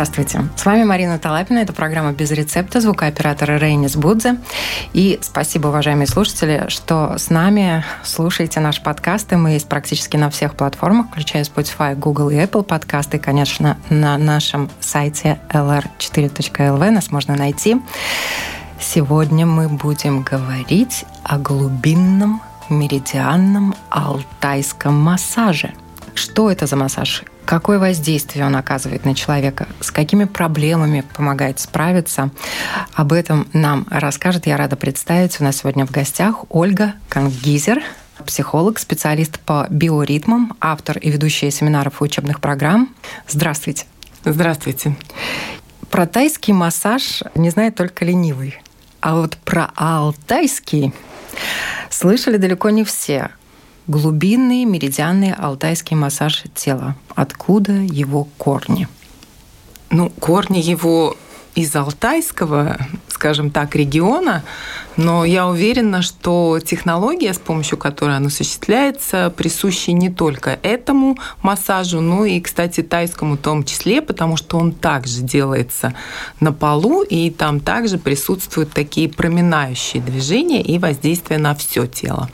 Здравствуйте. С вами Марина Талапина. Это программа «Без рецепта» звукооператора Рейнис Будзе. И спасибо, уважаемые слушатели, что с нами слушаете наши подкасты. Мы есть практически на всех платформах, включая Spotify, Google и Apple подкасты. И, конечно, на нашем сайте lr4.lv нас можно найти. Сегодня мы будем говорить о глубинном меридианном алтайском массаже. Что это за массаж? Какое воздействие он оказывает на человека, с какими проблемами помогает справиться. Об этом нам расскажет, я рада представить, у нас сегодня в гостях Ольга Кангизер, психолог, специалист по биоритмам, автор и ведущая семинаров и учебных программ. Здравствуйте. Здравствуйте. Про тайский массаж не знает только ленивый. А вот про алтайский слышали далеко не все глубинный меридианный алтайский массаж тела. Откуда его корни? Ну, корни его из алтайского, скажем так, региона, но я уверена, что технология, с помощью которой он осуществляется, присуща не только этому массажу, но и, кстати, тайскому в том числе, потому что он также делается на полу, и там также присутствуют такие проминающие движения и воздействие на все тело.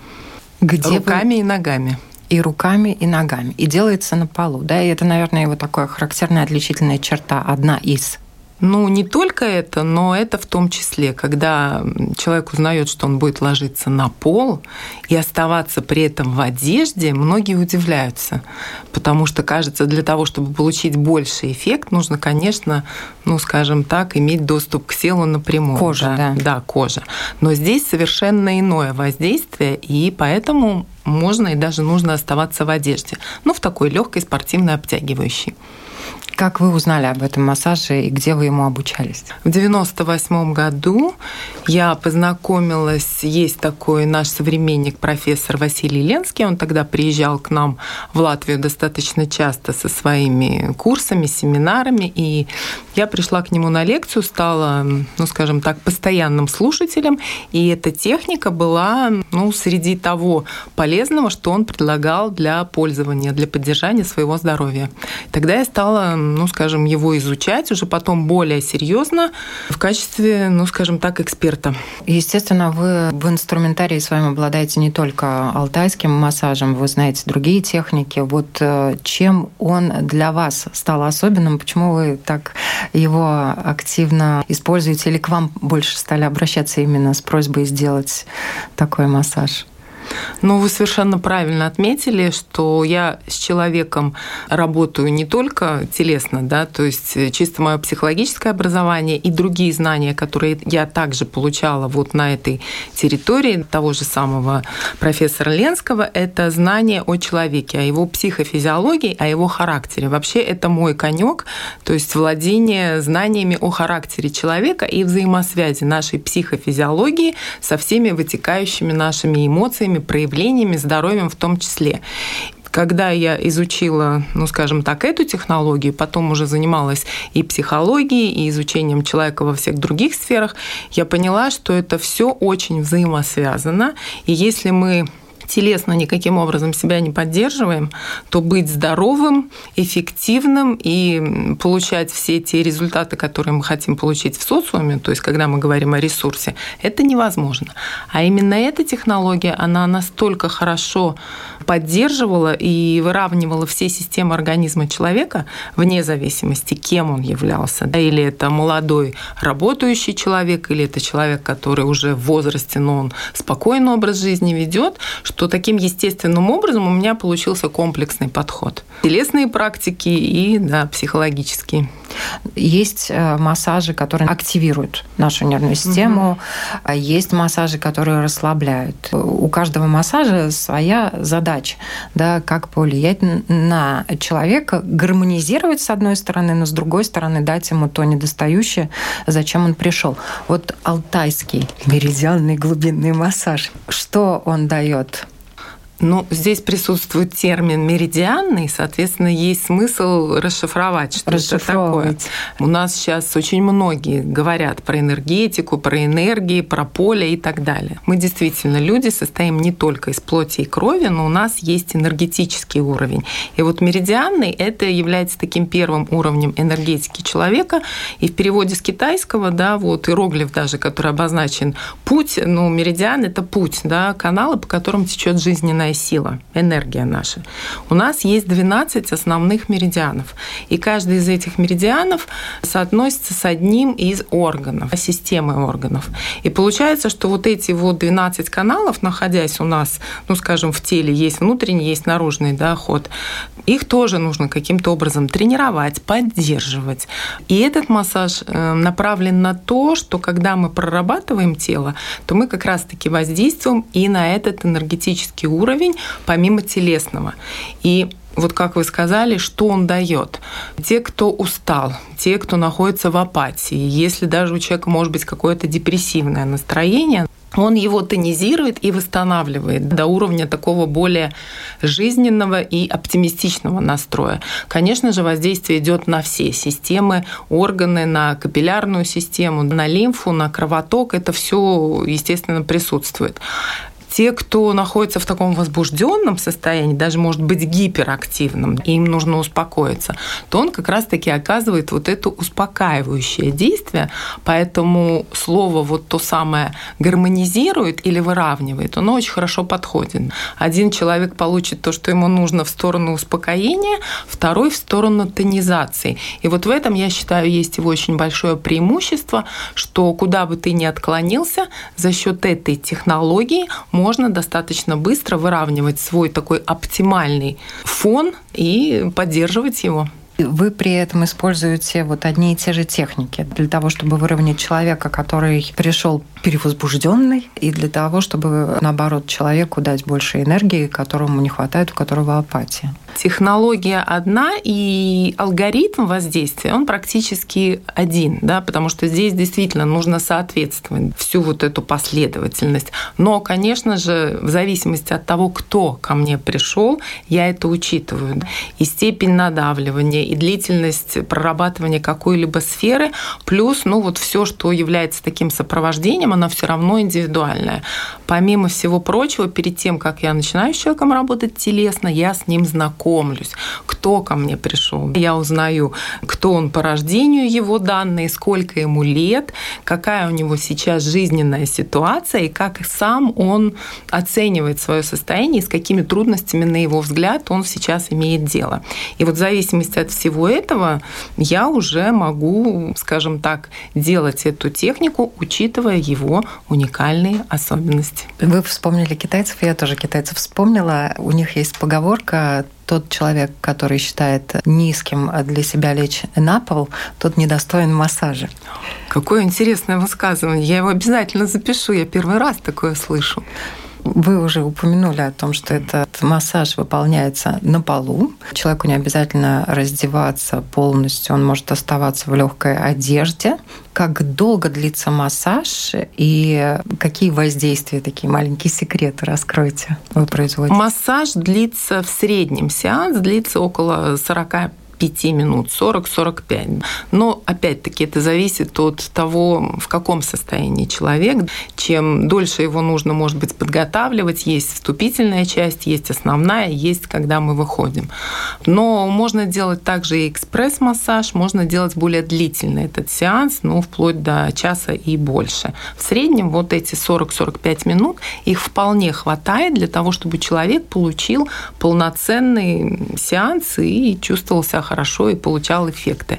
Где руками вы... и ногами. И руками, и ногами. И делается на полу. Да, и это, наверное, его такая характерная отличительная черта, одна из. Ну, не только это, но это в том числе, когда человек узнает, что он будет ложиться на пол и оставаться при этом в одежде, многие удивляются, потому что, кажется, для того, чтобы получить больший эффект, нужно, конечно, ну, скажем так, иметь доступ к телу напрямую. Кожа, да. Да, да кожа. Но здесь совершенно иное воздействие, и поэтому можно и даже нужно оставаться в одежде, ну, в такой легкой спортивной обтягивающей. Как вы узнали об этом массаже и где вы ему обучались? В 98 году я познакомилась, есть такой наш современник, профессор Василий Ленский, он тогда приезжал к нам в Латвию достаточно часто со своими курсами, семинарами, и я пришла к нему на лекцию, стала, ну, скажем так, постоянным слушателем, и эта техника была, ну, среди того полезного, что он предлагал для пользования, для поддержания своего здоровья. Тогда я стала ну, скажем, его изучать уже потом более серьезно в качестве, ну, скажем так, эксперта. Естественно, вы в инструментарии с вами обладаете не только алтайским массажем, вы знаете другие техники. Вот э, чем он для вас стал особенным? Почему вы так его активно используете или к вам больше стали обращаться именно с просьбой сделать такой массаж? Ну, вы совершенно правильно отметили, что я с человеком работаю не только телесно, да, то есть чисто мое психологическое образование и другие знания, которые я также получала вот на этой территории того же самого профессора Ленского, это знание о человеке, о его психофизиологии, о его характере. Вообще это мой конек, то есть владение знаниями о характере человека и взаимосвязи нашей психофизиологии со всеми вытекающими нашими эмоциями, своими проявлениями, здоровьем в том числе когда я изучила, ну, скажем так, эту технологию, потом уже занималась и психологией, и изучением человека во всех других сферах, я поняла, что это все очень взаимосвязано. И если мы телесно никаким образом себя не поддерживаем, то быть здоровым, эффективным и получать все те результаты, которые мы хотим получить в социуме, то есть когда мы говорим о ресурсе, это невозможно. А именно эта технология, она настолько хорошо поддерживала и выравнивала все системы организма человека вне зависимости, кем он являлся. Да, или это молодой работающий человек, или это человек, который уже в возрасте, но он спокойный образ жизни ведет, что таким естественным образом у меня получился комплексный подход. Телесные практики и да, психологические. Есть э, массажи, которые активируют нашу нервную систему, угу. есть массажи, которые расслабляют. У каждого массажа своя задача, да, как повлиять на человека, гармонизировать с одной стороны, но с другой стороны дать ему то недостающее, зачем он пришел. Вот алтайский меридианный глубинный массаж, что он дает? Ну, здесь присутствует термин меридианный, соответственно, есть смысл расшифровать, что это такое. У нас сейчас очень многие говорят про энергетику, про энергии, про поле и так далее. Мы действительно люди состоим не только из плоти и крови, но у нас есть энергетический уровень. И вот меридианный это является таким первым уровнем энергетики человека. И в переводе с китайского, да, вот иероглиф даже, который обозначен путь, ну, меридиан это путь, да, каналы, по которым течет жизненная жизненная сила, энергия наша. У нас есть 12 основных меридианов. И каждый из этих меридианов соотносится с одним из органов, системы органов. И получается, что вот эти вот 12 каналов, находясь у нас, ну, скажем, в теле, есть внутренний, есть наружный да, их тоже нужно каким-то образом тренировать, поддерживать. И этот массаж э, направлен на то, что когда мы прорабатываем тело, то мы как раз-таки воздействуем и на этот энергетический уровень, уровень, помимо телесного. И вот как вы сказали, что он дает. Те, кто устал, те, кто находится в апатии, если даже у человека может быть какое-то депрессивное настроение, он его тонизирует и восстанавливает до уровня такого более жизненного и оптимистичного настроя. Конечно же, воздействие идет на все системы, органы, на капиллярную систему, на лимфу, на кровоток. Это все, естественно, присутствует те, кто находится в таком возбужденном состоянии, даже может быть гиперактивным, им нужно успокоиться, то он как раз-таки оказывает вот это успокаивающее действие. Поэтому слово вот то самое гармонизирует или выравнивает, оно очень хорошо подходит. Один человек получит то, что ему нужно в сторону успокоения, второй в сторону тонизации. И вот в этом, я считаю, есть его очень большое преимущество, что куда бы ты ни отклонился, за счет этой технологии можно можно достаточно быстро выравнивать свой такой оптимальный фон и поддерживать его. Вы при этом используете вот одни и те же техники для того, чтобы выровнять человека, который пришел перевозбужденный, и для того, чтобы, наоборот, человеку дать больше энергии, которому не хватает, у которого апатия технология одна, и алгоритм воздействия, он практически один, да, потому что здесь действительно нужно соответствовать всю вот эту последовательность. Но, конечно же, в зависимости от того, кто ко мне пришел, я это учитываю. И степень надавливания, и длительность прорабатывания какой-либо сферы, плюс, ну, вот все, что является таким сопровождением, оно все равно индивидуальное. Помимо всего прочего, перед тем, как я начинаю с человеком работать телесно, я с ним знаком знакомлюсь, кто ко мне пришел. Я узнаю, кто он по рождению, его данные, сколько ему лет, какая у него сейчас жизненная ситуация и как сам он оценивает свое состояние и с какими трудностями, на его взгляд, он сейчас имеет дело. И вот в зависимости от всего этого я уже могу, скажем так, делать эту технику, учитывая его уникальные особенности. Вы вспомнили китайцев, я тоже китайцев вспомнила. У них есть поговорка тот человек, который считает низким для себя лечь на пол, тот недостоин массажа. Какое интересное высказывание. Я его обязательно запишу. Я первый раз такое слышу. Вы уже упомянули о том, что этот массаж выполняется на полу. Человеку не обязательно раздеваться полностью, он может оставаться в легкой одежде. Как долго длится массаж и какие воздействия, такие маленькие секреты раскройте вы производите? Массаж длится в среднем сеанс, длится около 40 5 минут, 40-45. Но, опять-таки, это зависит от того, в каком состоянии человек. Чем дольше его нужно, может быть, подготавливать, есть вступительная часть, есть основная, есть, когда мы выходим. Но можно делать также и экспресс-массаж, можно делать более длительный этот сеанс, ну, вплоть до часа и больше. В среднем вот эти 40-45 минут, их вполне хватает для того, чтобы человек получил полноценный сеанс и чувствовал себя хорошо и получал эффекты.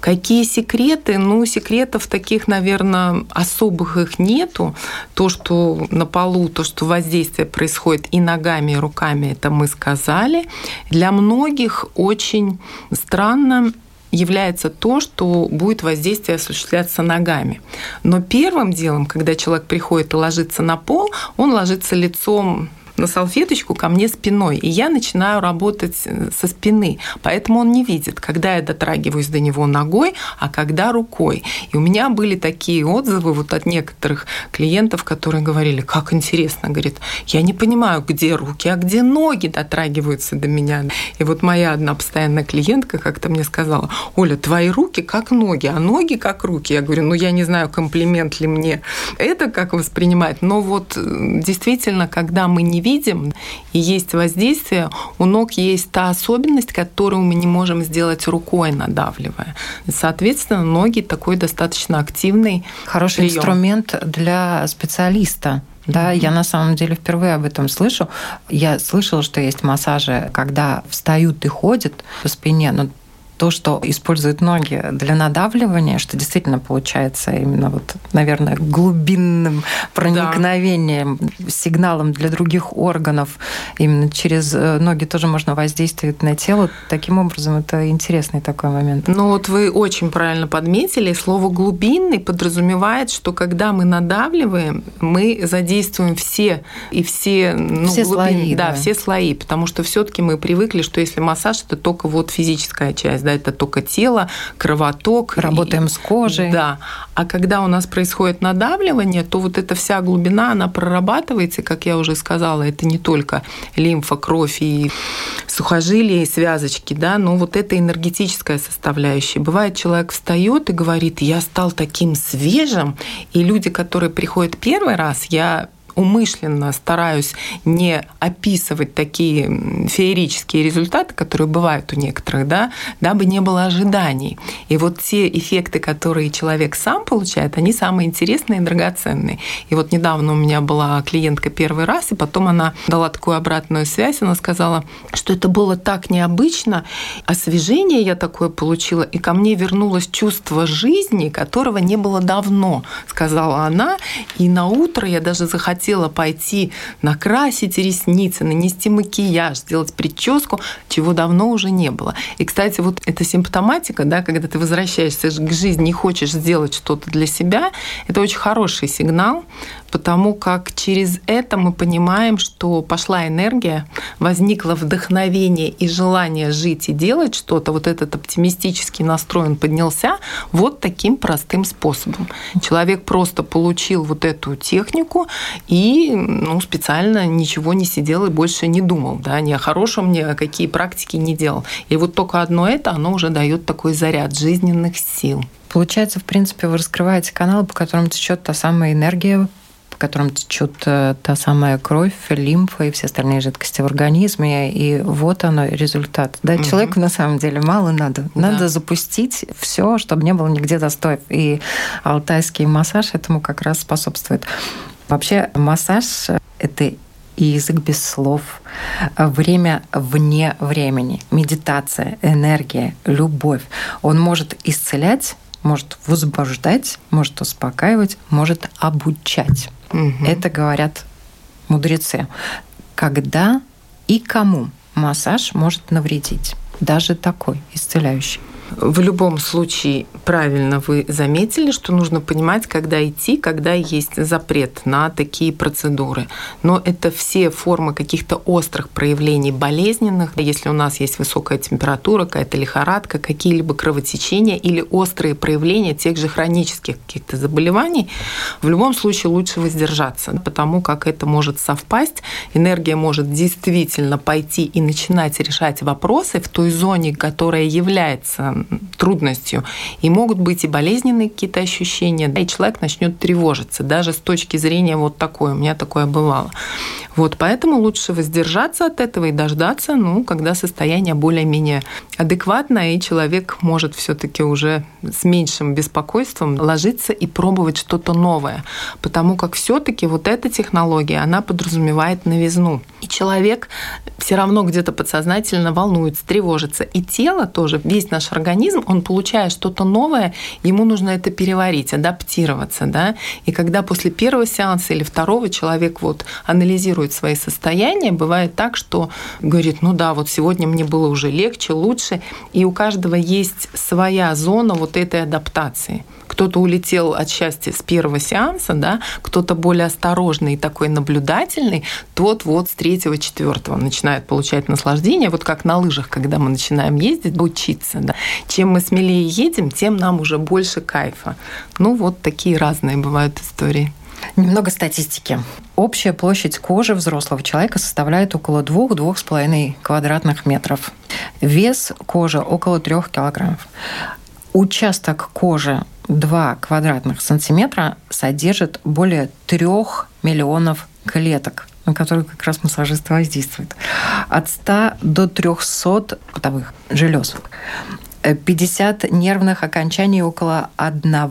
Какие секреты? Ну, секретов таких, наверное, особых их нету. То, что на полу, то, что воздействие происходит и ногами, и руками, это мы сказали. Для многих очень странно является то, что будет воздействие осуществляться ногами. Но первым делом, когда человек приходит и ложится на пол, он ложится лицом на салфеточку ко мне спиной, и я начинаю работать э, со спины. Поэтому он не видит, когда я дотрагиваюсь до него ногой, а когда рукой. И у меня были такие отзывы вот от некоторых клиентов, которые говорили, как интересно, говорит, я не понимаю, где руки, а где ноги дотрагиваются до меня. И вот моя одна постоянная клиентка как-то мне сказала, Оля, твои руки как ноги, а ноги как руки. Я говорю, ну я не знаю, комплимент ли мне это как воспринимать, но вот э, действительно, когда мы не видим и есть воздействие, у ног есть та особенность, которую мы не можем сделать рукой, надавливая. Соответственно, ноги такой достаточно активный Хороший прием. инструмент для специалиста. Да, я на самом деле впервые об этом слышу. Я слышала, что есть массажи, когда встают и ходят по спине, но то, что используют ноги для надавливания, что действительно получается именно вот, наверное, глубинным проникновением, да. сигналом для других органов, именно через э, ноги тоже можно воздействовать на тело. Таким образом, это интересный такой момент. Ну вот вы очень правильно подметили, слово глубинный подразумевает, что когда мы надавливаем, мы задействуем все и все, ну, все глубин, слои, да, да, все слои, потому что все-таки мы привыкли, что если массаж это только вот физическая часть, да, это только тело, кровоток. Работаем и, с кожей. Да. А когда у нас происходит надавливание, то вот эта вся глубина, она прорабатывается, как я уже сказала, это не только лимфа, кровь и сухожилия, и связочки, да, но вот это энергетическая составляющая. Бывает, человек встает и говорит, я стал таким свежим, и люди, которые приходят первый раз, я умышленно стараюсь не описывать такие феерические результаты, которые бывают у некоторых, да, дабы не было ожиданий. И вот те эффекты, которые человек сам получает, они самые интересные и драгоценные. И вот недавно у меня была клиентка первый раз, и потом она дала такую обратную связь, она сказала, что это было так необычно, освежение я такое получила, и ко мне вернулось чувство жизни, которого не было давно, сказала она, и на утро я даже захотела хотела пойти накрасить ресницы, нанести макияж, сделать прическу, чего давно уже не было. И, кстати, вот эта симптоматика, да, когда ты возвращаешься к жизни и хочешь сделать что-то для себя, это очень хороший сигнал, потому как через это мы понимаем, что пошла энергия, возникло вдохновение и желание жить и делать что-то, вот этот оптимистический настрой он поднялся вот таким простым способом. Человек просто получил вот эту технику и ну, специально ничего не сидел и больше не думал, да, ни о хорошем, ни о какие практики не делал. И вот только одно это, оно уже дает такой заряд жизненных сил. Получается, в принципе, вы раскрываете канал, по которому течет та самая энергия в котором течет э, та самая кровь, лимфа и все остальные жидкости в организме. И вот оно результат. Да, угу. человеку на самом деле мало надо. Надо да. запустить все, чтобы не было нигде застоев. И алтайский массаж этому как раз способствует. Вообще массаж – это и язык без слов, время вне времени, медитация, энергия, любовь. Он может исцелять, может возбуждать, может успокаивать, может обучать. Угу. Это говорят мудрецы. Когда и кому массаж может навредить? Даже такой исцеляющий. В любом случае, правильно вы заметили, что нужно понимать, когда идти, когда есть запрет на такие процедуры. Но это все формы каких-то острых проявлений болезненных. Если у нас есть высокая температура, какая-то лихорадка, какие-либо кровотечения или острые проявления тех же хронических каких-то заболеваний, в любом случае лучше воздержаться, потому как это может совпасть. Энергия может действительно пойти и начинать решать вопросы в той зоне, которая является трудностью. И могут быть и болезненные какие-то ощущения, да, и человек начнет тревожиться, даже с точки зрения вот такой, у меня такое бывало. Вот, поэтому лучше воздержаться от этого и дождаться, ну, когда состояние более-менее адекватное, и человек может все таки уже с меньшим беспокойством ложиться и пробовать что-то новое. Потому как все таки вот эта технология, она подразумевает новизну. И человек все равно где-то подсознательно волнуется, тревожится. И тело тоже, весь наш организм, он получает что-то новое, ему нужно это переварить, адаптироваться. Да? И когда после первого сеанса или второго человек вот анализирует свои состояния. Бывает так, что говорит, ну да, вот сегодня мне было уже легче, лучше. И у каждого есть своя зона вот этой адаптации кто-то улетел от счастья с первого сеанса, да, кто-то более осторожный и такой наблюдательный, тот вот с третьего, четвертого начинает получать наслаждение, вот как на лыжах, когда мы начинаем ездить, учиться. Да. Чем мы смелее едем, тем нам уже больше кайфа. Ну, вот такие разные бывают истории. Немного статистики. Общая площадь кожи взрослого человека составляет около 2-2,5 квадратных метров. Вес кожи около 3 килограммов. Участок кожи 2 квадратных сантиметра содержит более 3 миллионов клеток, на которые как раз массажисты воздействуют. От 100 до 300 потовых желез. 50 нервных окончаний около 1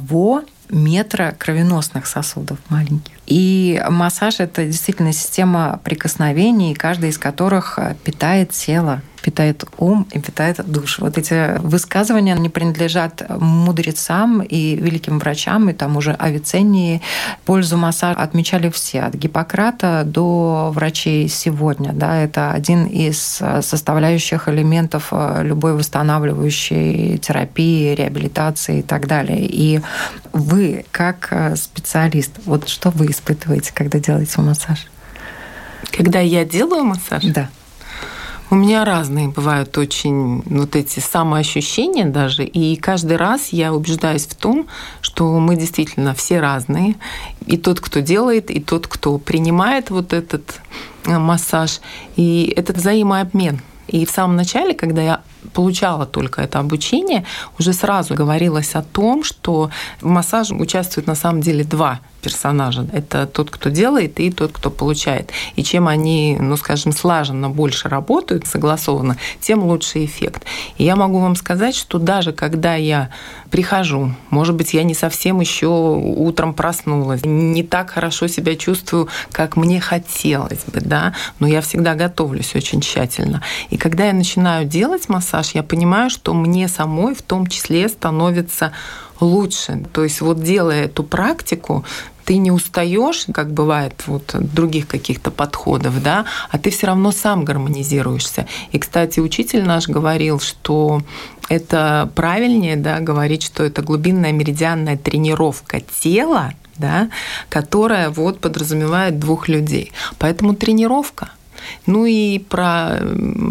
метра кровеносных сосудов маленьких. И массаж – это действительно система прикосновений, каждая из которых питает тело питает ум и питает душу. Вот эти высказывания, они принадлежат мудрецам и великим врачам, и там уже Авиценнии. Пользу массажа отмечали все, от Гиппократа до врачей сегодня. Да, это один из составляющих элементов любой восстанавливающей терапии, реабилитации и так далее. И вы, как специалист, вот что вы испытываете, когда делаете массаж? Когда я делаю массаж? Да. У меня разные бывают очень вот эти самоощущения даже, и каждый раз я убеждаюсь в том, что мы действительно все разные, и тот, кто делает, и тот, кто принимает вот этот э, массаж, и этот взаимообмен. И в самом начале, когда я получала только это обучение, уже сразу говорилось о том, что в массаже участвуют на самом деле два персонажа. Это тот, кто делает, и тот, кто получает. И чем они, ну, скажем, слаженно больше работают, согласованно, тем лучше эффект. И я могу вам сказать, что даже когда я прихожу, может быть, я не совсем еще утром проснулась, не так хорошо себя чувствую, как мне хотелось бы, да, но я всегда готовлюсь очень тщательно. И когда я начинаю делать массаж, я понимаю, что мне самой в том числе становится лучше. То есть вот делая эту практику, ты не устаешь, как бывает вот других каких-то подходов, да, а ты все равно сам гармонизируешься. И, кстати, учитель наш говорил, что это правильнее, да, говорить, что это глубинная меридианная тренировка тела, да, которая вот подразумевает двух людей. Поэтому тренировка – ну и про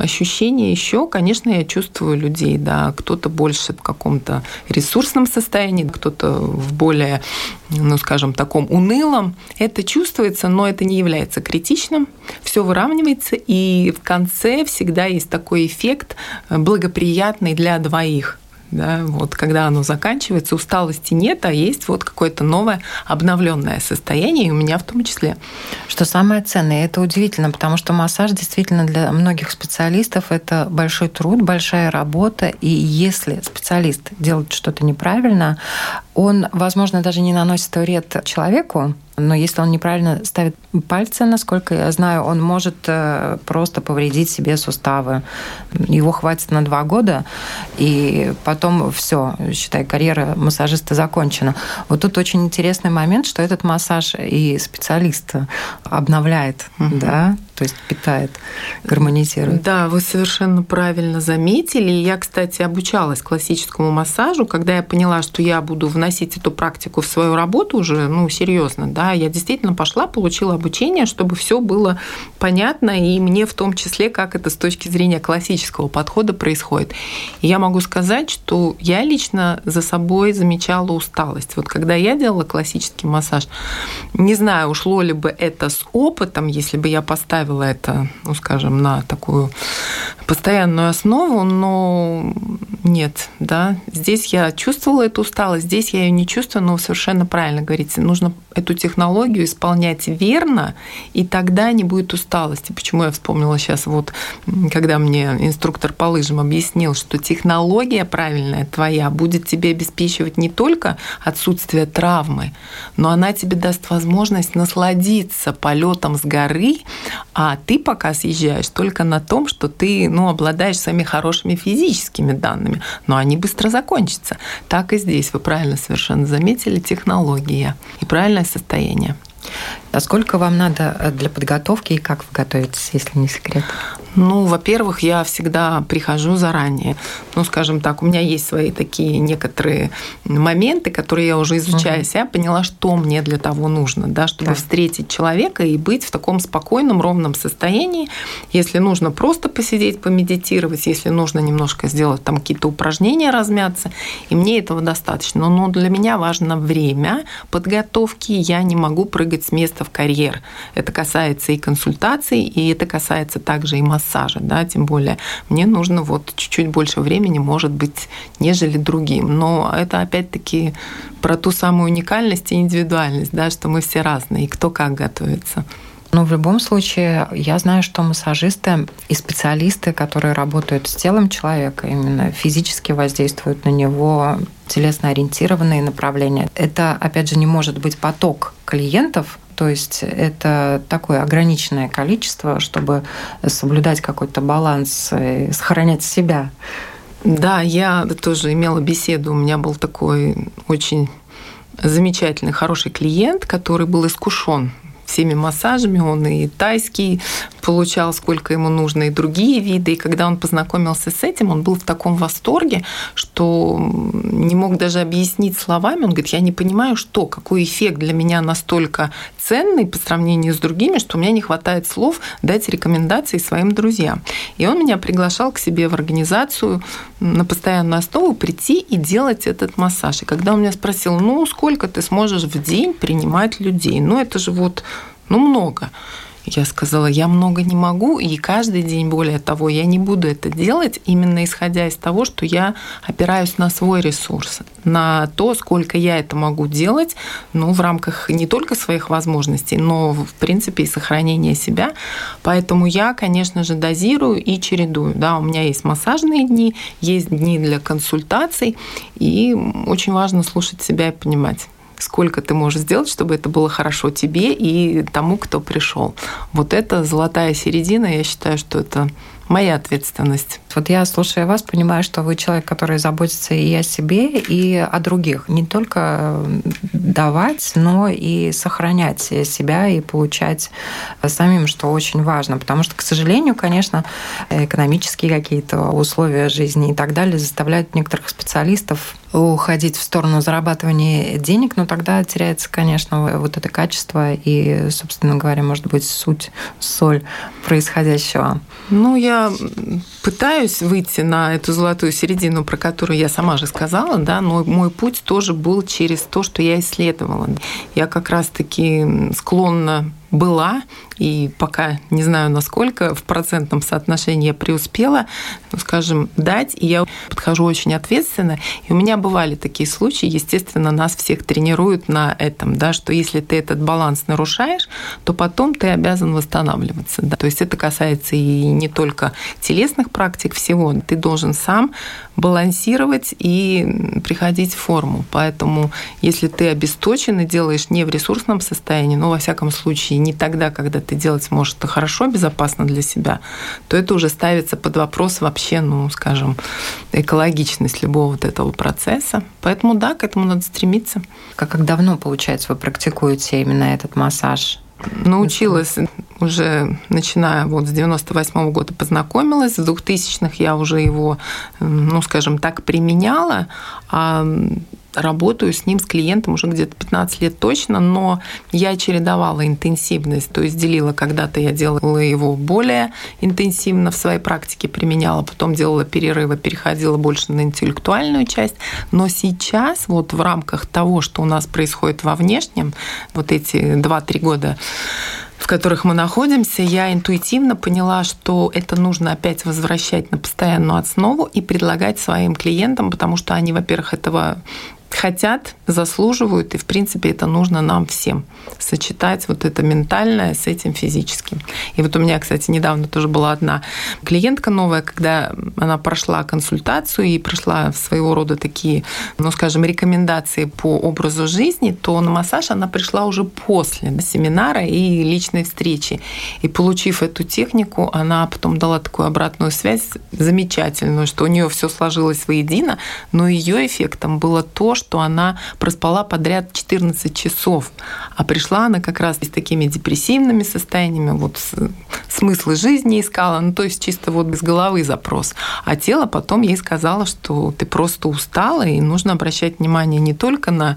ощущения еще, конечно, я чувствую людей, да, кто-то больше в каком-то ресурсном состоянии, кто-то в более, ну, скажем, таком унылом. Это чувствуется, но это не является критичным. Все выравнивается, и в конце всегда есть такой эффект благоприятный для двоих да, вот когда оно заканчивается, усталости нет, а есть вот какое-то новое обновленное состояние, и у меня в том числе. Что самое ценное, это удивительно, потому что массаж действительно для многих специалистов это большой труд, большая работа, и если специалист делает что-то неправильно, он, возможно, даже не наносит вред человеку, но если он неправильно ставит пальцы, насколько я знаю, он может э, просто повредить себе суставы. Его хватит на два года, и потом все, считай, карьера массажиста закончена. Вот тут очень интересный момент, что этот массаж и специалист обновляет, угу. да, то есть питает, гармонизирует. Да, вы совершенно правильно заметили. Я, кстати, обучалась классическому массажу, когда я поняла, что я буду вносить эту практику в свою работу уже, ну, серьезно, да, я действительно пошла, получила обучение, чтобы все было понятно, и мне в том числе, как это с точки зрения классического подхода происходит. И я могу сказать, что я лично за собой замечала усталость. Вот когда я делала классический массаж, не знаю, ушло ли бы это с опытом, если бы я поставила поставила это, ну, скажем, на такую постоянную основу, но нет, да. Здесь я чувствовала эту усталость, здесь я ее не чувствую, но совершенно правильно говорите, нужно эту технологию исполнять верно, и тогда не будет усталости. Почему я вспомнила сейчас, вот, когда мне инструктор по лыжам объяснил, что технология правильная твоя будет тебе обеспечивать не только отсутствие травмы, но она тебе даст возможность насладиться полетом с горы, а ты пока съезжаешь только на том, что ты ну, обладаешь своими хорошими физическими данными, но они быстро закончатся. Так и здесь, вы правильно совершенно заметили, технология и правильное состояние. А сколько вам надо э, для подготовки и как вы готовитесь, если не секрет? Ну, во-первых, я всегда прихожу заранее. Ну, скажем так, у меня есть свои такие некоторые моменты, которые я уже изучая угу. себя, поняла, что мне для того нужно, да, чтобы да. встретить человека и быть в таком спокойном, ровном состоянии. Если нужно просто посидеть, помедитировать, если нужно немножко сделать там какие-то упражнения, размяться, и мне этого достаточно. Но для меня важно время подготовки. Я не могу прыгать с места в карьер. Это касается и консультаций, и это касается также и массажа да, тем более мне нужно вот чуть-чуть больше времени, может быть, нежели другим. Но это опять-таки про ту самую уникальность и индивидуальность, да, что мы все разные, и кто как готовится. Но в любом случае, я знаю, что массажисты и специалисты, которые работают с телом человека, именно физически воздействуют на него, телесно ориентированные направления. Это, опять же, не может быть поток клиентов, то есть это такое ограниченное количество, чтобы соблюдать какой-то баланс и сохранять себя. Да, я тоже имела беседу. У меня был такой очень замечательный, хороший клиент, который был искушен всеми массажами. Он и тайский получал, сколько ему нужно, и другие виды. И когда он познакомился с этим, он был в таком восторге, что не мог даже объяснить словами. Он говорит, я не понимаю, что, какой эффект для меня настолько ценный по сравнению с другими, что у меня не хватает слов дать рекомендации своим друзьям. И он меня приглашал к себе в организацию на постоянную основу прийти и делать этот массаж. И когда он меня спросил, ну, сколько ты сможешь в день принимать людей? Ну, это же вот ну, много. Я сказала, я много не могу, и каждый день, более того, я не буду это делать, именно исходя из того, что я опираюсь на свой ресурс, на то, сколько я это могу делать, ну, в рамках не только своих возможностей, но, в принципе, и сохранения себя. Поэтому я, конечно же, дозирую и чередую. Да, у меня есть массажные дни, есть дни для консультаций, и очень важно слушать себя и понимать сколько ты можешь сделать, чтобы это было хорошо тебе и тому, кто пришел. Вот это золотая середина, я считаю, что это моя ответственность. Вот я, слушая вас, понимаю, что вы человек, который заботится и о себе, и о других. Не только давать, но и сохранять себя и получать самим, что очень важно. Потому что, к сожалению, конечно, экономические какие-то условия жизни и так далее заставляют некоторых специалистов уходить в сторону зарабатывания денег, но тогда теряется, конечно, вот это качество и, собственно говоря, может быть, суть, соль происходящего. Ну, я пытаюсь выйти на эту золотую середину, про которую я сама же сказала, да, но мой путь тоже был через то, что я исследовала. Я как раз-таки склонна была, и пока не знаю, насколько в процентном соотношении я преуспела, ну, скажем, дать, и я подхожу очень ответственно. И у меня бывали такие случаи, естественно, нас всех тренируют на этом, да, что если ты этот баланс нарушаешь, то потом ты обязан восстанавливаться. Да. То есть это касается и не только телесных практик всего, ты должен сам балансировать и приходить в форму. Поэтому если ты обесточен и делаешь не в ресурсном состоянии, но во всяком случае не тогда, когда ты делать сможешь это хорошо, безопасно для себя, то это уже ставится под вопрос вообще, ну, скажем, экологичность любого вот этого процесса. Поэтому да, к этому надо стремиться. Как, как давно, получается, вы практикуете именно этот массаж? Научилась уже начиная вот с 98 -го года познакомилась, в 2000-х я уже его, ну, скажем так, применяла, а работаю с ним, с клиентом уже где-то 15 лет точно, но я чередовала интенсивность, то есть делила, когда-то я делала его более интенсивно в своей практике, применяла, потом делала перерывы, переходила больше на интеллектуальную часть, но сейчас вот в рамках того, что у нас происходит во внешнем, вот эти 2-3 года в которых мы находимся, я интуитивно поняла, что это нужно опять возвращать на постоянную основу и предлагать своим клиентам, потому что они, во-первых, этого хотят, заслуживают, и, в принципе, это нужно нам всем. Сочетать вот это ментальное с этим физическим. И вот у меня, кстати, недавно тоже была одна клиентка новая, когда она прошла консультацию и прошла своего рода такие, ну, скажем, рекомендации по образу жизни, то на массаж она пришла уже после семинара и личной встречи. И получив эту технику, она потом дала такую обратную связь замечательную, что у нее все сложилось воедино, но ее эффектом было то, что что она проспала подряд 14 часов. А пришла она как раз с такими депрессивными состояниями, вот смыслы жизни искала, ну то есть чисто вот без головы запрос. А тело потом ей сказала, что ты просто устала, и нужно обращать внимание не только на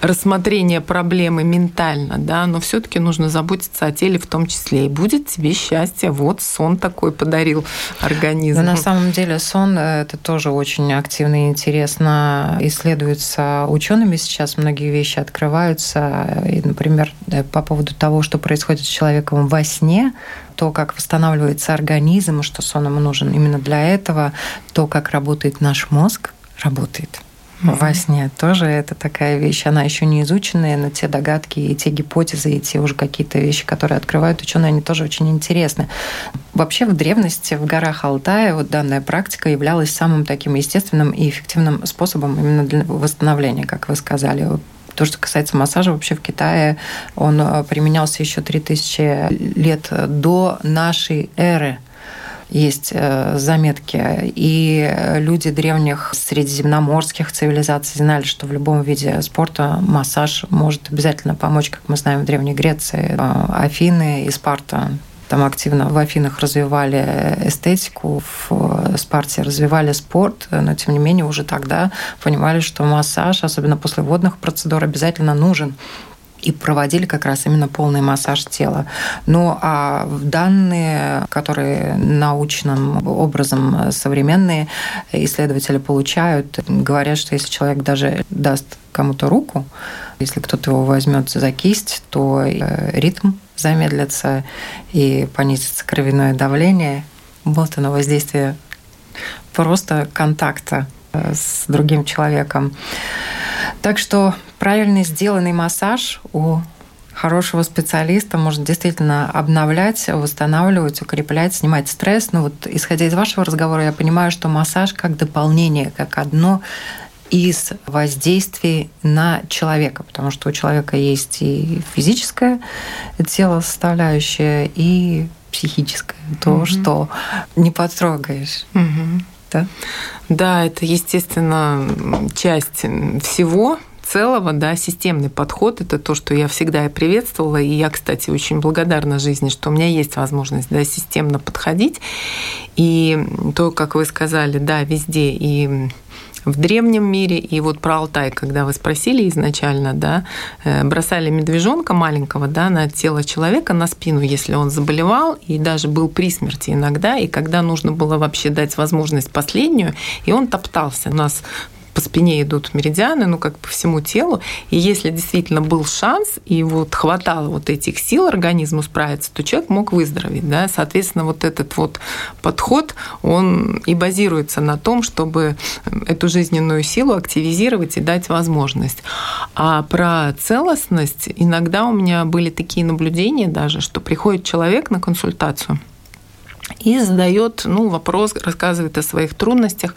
рассмотрение проблемы ментально, да, но все-таки нужно заботиться о теле в том числе. И будет тебе счастье. Вот сон такой подарил организм. Но на самом деле сон э, это тоже очень активно и интересно исследуется учеными сейчас. Многие вещи открываются. И, например, по поводу того, что происходит с человеком во сне, то, как восстанавливается организм, что сон ему нужен именно для этого, то, как работает наш мозг, работает во сне тоже это такая вещь. Она еще не изученная, но те догадки и те гипотезы, и те уже какие-то вещи, которые открывают ученые, они тоже очень интересны. Вообще в древности в горах Алтая вот данная практика являлась самым таким естественным и эффективным способом именно для восстановления, как вы сказали. То, что касается массажа, вообще в Китае он э, применялся еще 3000 лет до нашей эры есть э, заметки. И люди древних средиземноморских цивилизаций знали, что в любом виде спорта массаж может обязательно помочь, как мы знаем в Древней Греции, э, Афины и Спарта там активно в Афинах развивали эстетику, в Спарте развивали спорт, но тем не менее уже тогда понимали, что массаж, особенно после водных процедур, обязательно нужен и проводили как раз именно полный массаж тела. Ну а данные, которые научным образом современные исследователи получают, говорят, что если человек даже даст кому-то руку, если кто-то его возьмет за кисть, то э, ритм замедлится и понизится кровяное давление. Вот оно воздействие просто контакта э, с другим человеком. Так что правильно сделанный массаж у хорошего специалиста может действительно обновлять, восстанавливать, укреплять, снимать стресс. Но вот исходя из вашего разговора, я понимаю, что массаж как дополнение, как одно из воздействий на человека, потому что у человека есть и физическое тело составляющее, и психическое, то, угу. что не потрогаешь. Угу. Да? да, это, естественно, часть всего, целого, да, системный подход – это то, что я всегда и приветствовала. И я, кстати, очень благодарна жизни, что у меня есть возможность да, системно подходить. И то, как вы сказали, да, везде и в древнем мире. И вот про Алтай, когда вы спросили изначально, да, э, бросали медвежонка маленького да, на тело человека, на спину, если он заболевал и даже был при смерти иногда, и когда нужно было вообще дать возможность последнюю, и он топтался. У нас по спине идут меридианы, ну, как по всему телу. И если действительно был шанс, и вот хватало вот этих сил организму справиться, то человек мог выздороветь. Да? Соответственно, вот этот вот подход, он и базируется на том, чтобы эту жизненную силу активизировать и дать возможность. А про целостность иногда у меня были такие наблюдения даже, что приходит человек на консультацию и задает ну, вопрос, рассказывает о своих трудностях,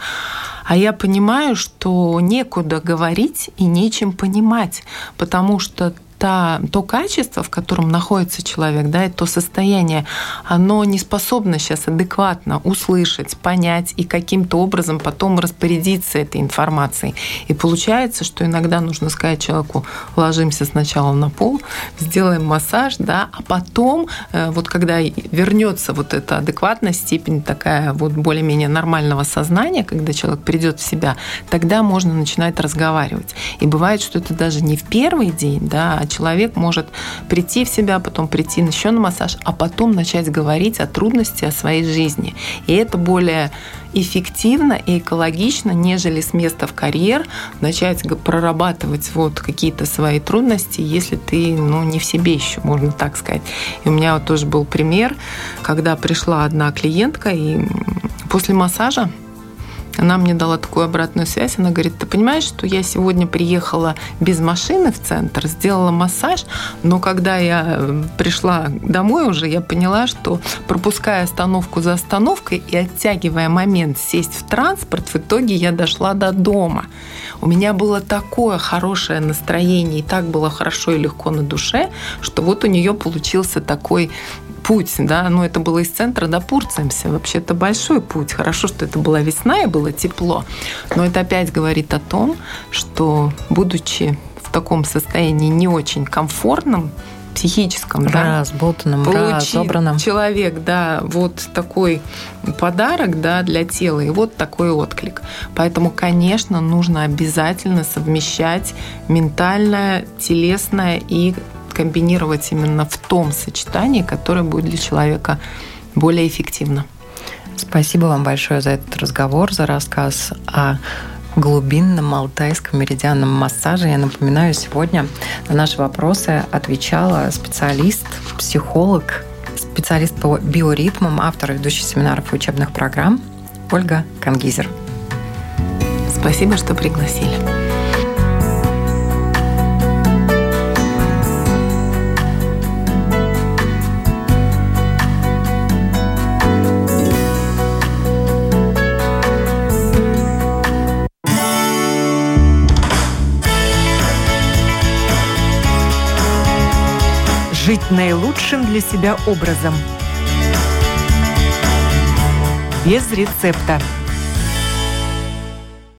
а я понимаю, что некуда говорить и нечем понимать, потому что та, то качество, в котором находится человек, да, и то состояние, оно не способно сейчас адекватно услышать, понять и каким-то образом потом распорядиться этой информацией. И получается, что иногда нужно сказать человеку, ложимся сначала на пол, сделаем массаж, да, а потом, э, вот когда вернется вот эта адекватность, степень такая вот более-менее нормального сознания, когда человек придет в себя, тогда можно начинать разговаривать. И бывает, что это даже не в первый день, да, а человек может прийти в себя, потом прийти еще на массаж, а потом начать говорить о трудности о своей жизни. И это более эффективно и экологично, нежели с места в карьер начать прорабатывать вот какие-то свои трудности, если ты ну, не в себе еще, можно так сказать. И у меня вот тоже был пример, когда пришла одна клиентка, и после массажа она мне дала такую обратную связь. Она говорит, ты понимаешь, что я сегодня приехала без машины в центр, сделала массаж, но когда я э, пришла домой уже, я поняла, что пропуская остановку за остановкой и оттягивая момент сесть в транспорт, в итоге я дошла до дома. У меня было такое хорошее настроение, и так было хорошо и легко на душе, что вот у нее получился такой путь, да, но это было из центра до Пурцемся. Вообще это большой путь. Хорошо, что это была весна и было тепло. Но это опять говорит о том, что будучи в таком состоянии не очень комфортном, психическом, да, разболтанном, разобранном. человек, да, вот такой подарок, да, для тела, и вот такой отклик. Поэтому, конечно, нужно обязательно совмещать ментальное, телесное и комбинировать именно в том сочетании, которое будет для человека более эффективно. Спасибо вам большое за этот разговор, за рассказ о глубинном алтайском меридианном массаже. Я напоминаю, сегодня на наши вопросы отвечала специалист, психолог, специалист по биоритмам, автор и ведущий семинаров и учебных программ Ольга Кангизер. Спасибо, что пригласили. Наилучшим для себя образом. Без рецепта.